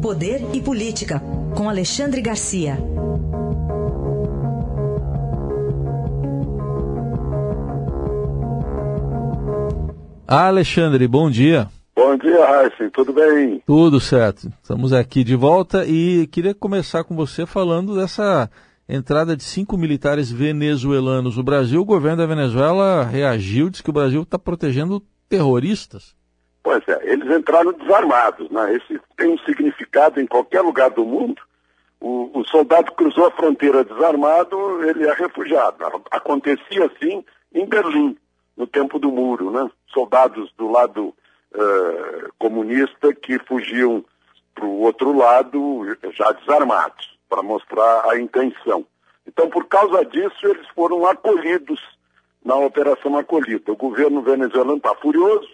Poder e Política, com Alexandre Garcia. Alexandre, bom dia. Bom dia, Raíssen, tudo bem? Tudo certo. Estamos aqui de volta e queria começar com você falando dessa entrada de cinco militares venezuelanos no Brasil. O governo da Venezuela reagiu, disse que o Brasil está protegendo terroristas. Pois é, eles entraram desarmados, né? Esse tem um significado em qualquer lugar do mundo. O, o soldado cruzou a fronteira desarmado, ele é refugiado. Acontecia assim em Berlim, no tempo do muro, né? Soldados do lado uh, comunista que fugiam para o outro lado já desarmados, para mostrar a intenção. Então, por causa disso, eles foram acolhidos na Operação Acolhida. O governo venezuelano está furioso,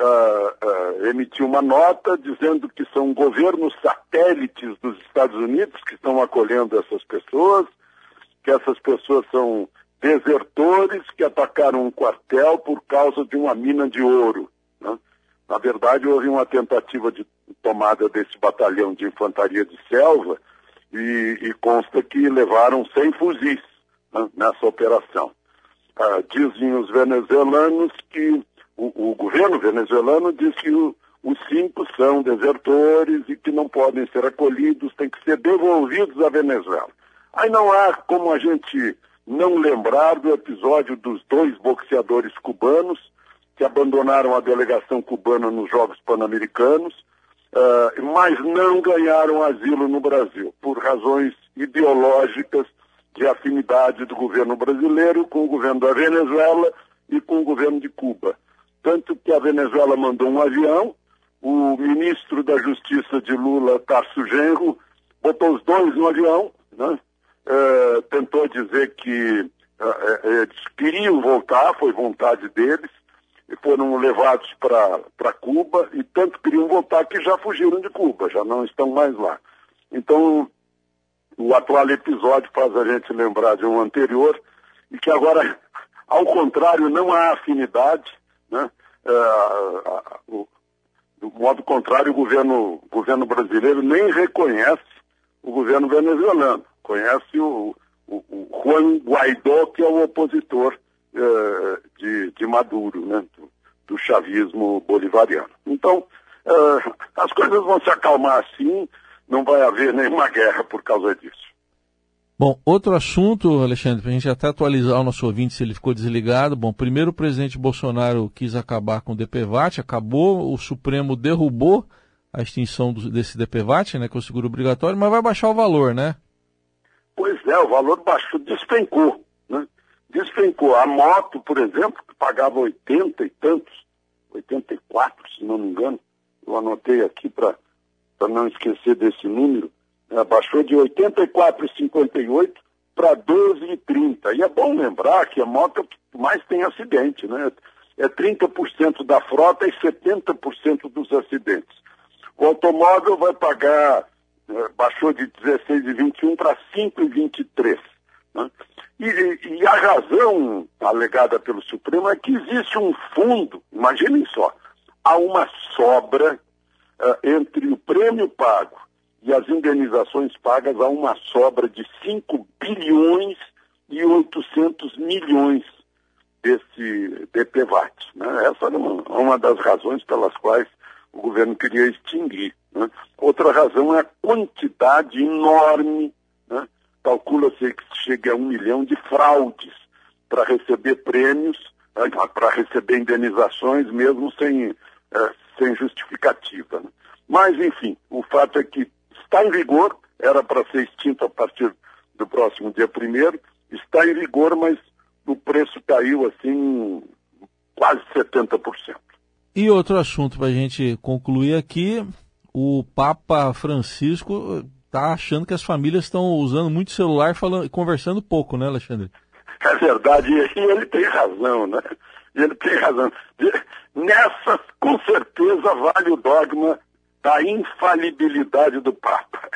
uh, uh, emitiu uma nota dizendo que são governos satélites dos Estados Unidos que estão acolhendo essas pessoas, que essas pessoas são desertores que atacaram um quartel por causa de uma mina de ouro. Né? Na verdade, houve uma tentativa de tomada desse batalhão de infantaria de selva e, e consta que levaram 100 fuzis né, nessa operação. Ah, dizem os venezuelanos que o, o governo venezuelano diz que o, os cinco são desertores e que não podem ser acolhidos, têm que ser devolvidos à Venezuela. Aí não há como a gente não lembrar do episódio dos dois boxeadores cubanos que abandonaram a delegação cubana nos Jogos Pan-Americanos, uh, mas não ganharam asilo no Brasil, por razões ideológicas de afinidade do governo brasileiro com o governo da Venezuela e com o governo de Cuba. Tanto que a Venezuela mandou um avião, o ministro da Justiça de Lula, Tarso Genro, botou os dois no avião, né? é, tentou dizer que é, eles queriam voltar, foi vontade deles, e foram levados para Cuba, e tanto queriam voltar que já fugiram de Cuba, já não estão mais lá. Então, o atual episódio faz a gente lembrar de um anterior, e que agora, ao contrário, não há afinidade, né? É, do modo contrário, o governo, governo brasileiro nem reconhece o governo venezuelano. Conhece o, o, o Juan Guaidó, que é o opositor é, de, de, Maduro, né? do, do chavismo bolivariano. Então, é, as coisas vão se acalmar assim, não vai haver nenhuma guerra por causa disso. Bom, outro assunto, Alexandre, para a gente até atualizar o nosso ouvinte se ele ficou desligado. Bom, primeiro o presidente Bolsonaro quis acabar com o DPVAT, acabou, o Supremo derrubou a extinção do, desse DPVAT, né, que é o seguro obrigatório, mas vai baixar o valor, né? Pois é, o valor baixou, despencou, né? Despencou. A moto, por exemplo, que pagava 80 e tantos, 84, se não me engano, eu anotei aqui para não esquecer desse número, baixou de 84,58 para 12,30. E é bom lembrar que a moto mais tem acidente, né? É 30% da frota e 70% dos acidentes. O automóvel vai pagar, né, baixou de 16,21 para 5,23. Né? E, e, a razão alegada pelo Supremo é que existe um fundo, imaginem só, há uma sobra uh, entre o prêmio pago e as indenizações pagas há uma sobra de 5 bilhões e 800 milhões desse DPVAT. Né? Essa era uma, uma, das razões pelas quais o governo queria extinguir. Né? Outra razão é a quantidade enorme, né? calcula-se que chega a um milhão de fraudes para receber prêmios, né? para receber indenizações, mesmo sem, é, sem justificativa. Né? Mas, enfim, o fato é que está em vigor, era para ser extinto a partir do próximo dia primeiro, está em vigor, mas o preço caiu assim quase 70%. E outro assunto para a gente concluir aqui, o Papa Francisco está achando que as famílias estão usando muito celular falando, conversando pouco, né, Alexandre? É verdade, e ele tem razão, né? Ele tem razão. Nessa, com certeza, vale o dogma da infalibilidade do Papa.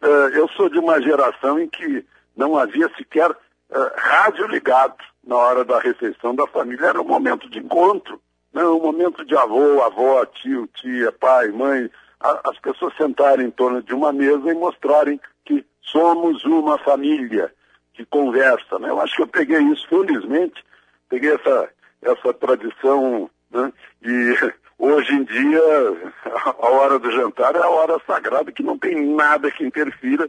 É, eu sou de uma geração em que não havia sequer é, rádio ligado na hora da refeição da família. Era um momento de encontro, né? um momento de avô, avó, tio, tia, pai, mãe, as pessoas sentarem em torno de uma mesa e mostrarem que somos uma família que conversa. Né? Eu acho que eu peguei isso, felizmente, peguei essa, essa tradição né? e hoje em dia a hora do jantar é a hora sagrada que não tem nada que interfira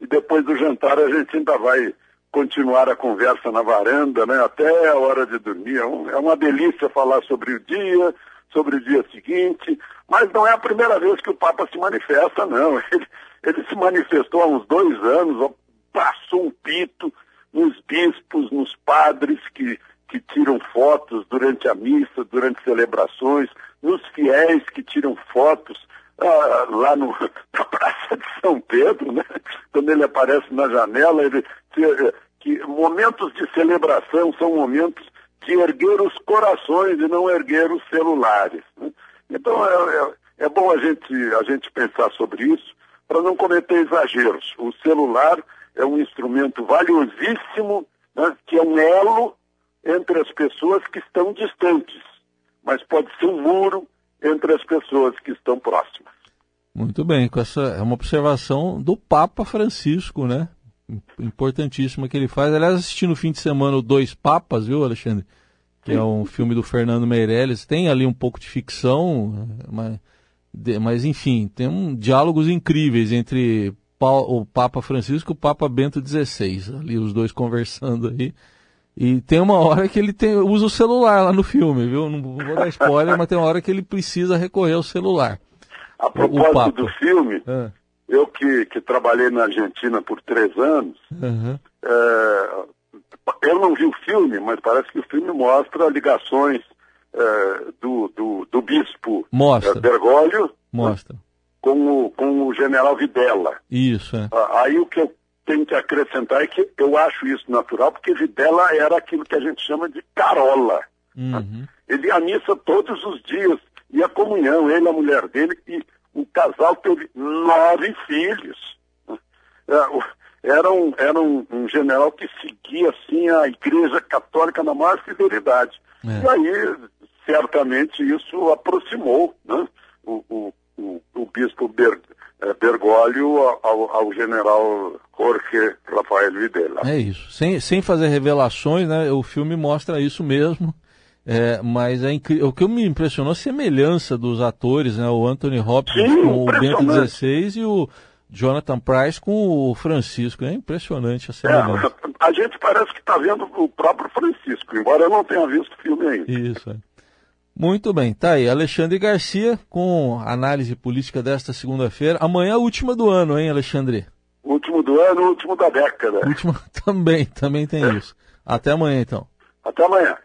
e depois do jantar a gente ainda vai continuar a conversa na varanda, né, até a hora de dormir. É, é uma delícia falar sobre o dia, sobre o dia seguinte, mas não é a primeira vez que o Papa se manifesta, não. Ele, ele se manifestou há uns dois anos, passou um pito nos bispos, nos padres que, que tiram fotos durante a missa, durante celebrações, fiéis que tiram fotos ah, lá no, na Praça de São Pedro, né? quando ele aparece na janela, ele, que momentos de celebração são momentos de erguer os corações e não erguer os celulares. Né? Então é, é, é, bom a gente, a gente pensar sobre isso para não cometer exageros. O celular é um instrumento valiosíssimo, né, que é um elo entre as pessoas que estão distantes, mas pode ser um muro entre as pessoas que estão próximas. Muito bem, com essa é uma observação do Papa Francisco, né? Importantíssima que ele faz. Aliás, assisti no fim de semana o Dois Papas, viu, Alexandre? Que é um filme do Fernando Meirelles. Tem ali um pouco de ficção, mas, mas enfim, tem um, diálogos incríveis entre o Papa Francisco e o Papa Bento XVI. Ali os dois conversando aí. E tem uma hora que ele tem, usa o celular lá no filme, viu? Não vou dar spoiler, mas tem uma hora que ele precisa recorrer ao celular. A propósito do filme, é. eu que, que trabalhei na Argentina por três anos, uhum. é, eu não vi o filme, mas parece que o filme mostra ligações é, do, do, do, bispo mostra. É, Bergoglio né, mostra. com, o, com o general Videla. Isso, é. Ah, aí o que eu tenho que acrescentar é que eu acho isso natural, porque Videla era aquilo que a gente chama de carola. Uhum. Ele ia à missa todos os dias, e a comunhão, ele, a mulher dele, e o casal teve nove filhos. É, era um, era um, um general que seguia assim a igreja católica na maior fidelidade. É. E aí, certamente, isso aproximou né, o, o, o, o bispo Ber, Bergoglio ao, ao, general Jorge Rafael Videla. É isso. Sem, sem fazer revelações, né, o filme mostra isso mesmo. É, mas é incrível. O que me impressionou a semelhança dos atores, né? O Anthony Hopkins Sim, com o Bento XVI e o Jonathan Price com o Francisco. É impressionante a semelhança. É, a gente parece que está vendo o próprio Francisco, embora eu não tenha visto o filme ainda. Isso. É. Muito bem, tá aí. Alexandre Garcia com análise política desta segunda-feira. Amanhã é a última do ano, hein, Alexandre? Último do ano, último da década. Último também, também tem é. isso. Até amanhã, então. Até amanhã.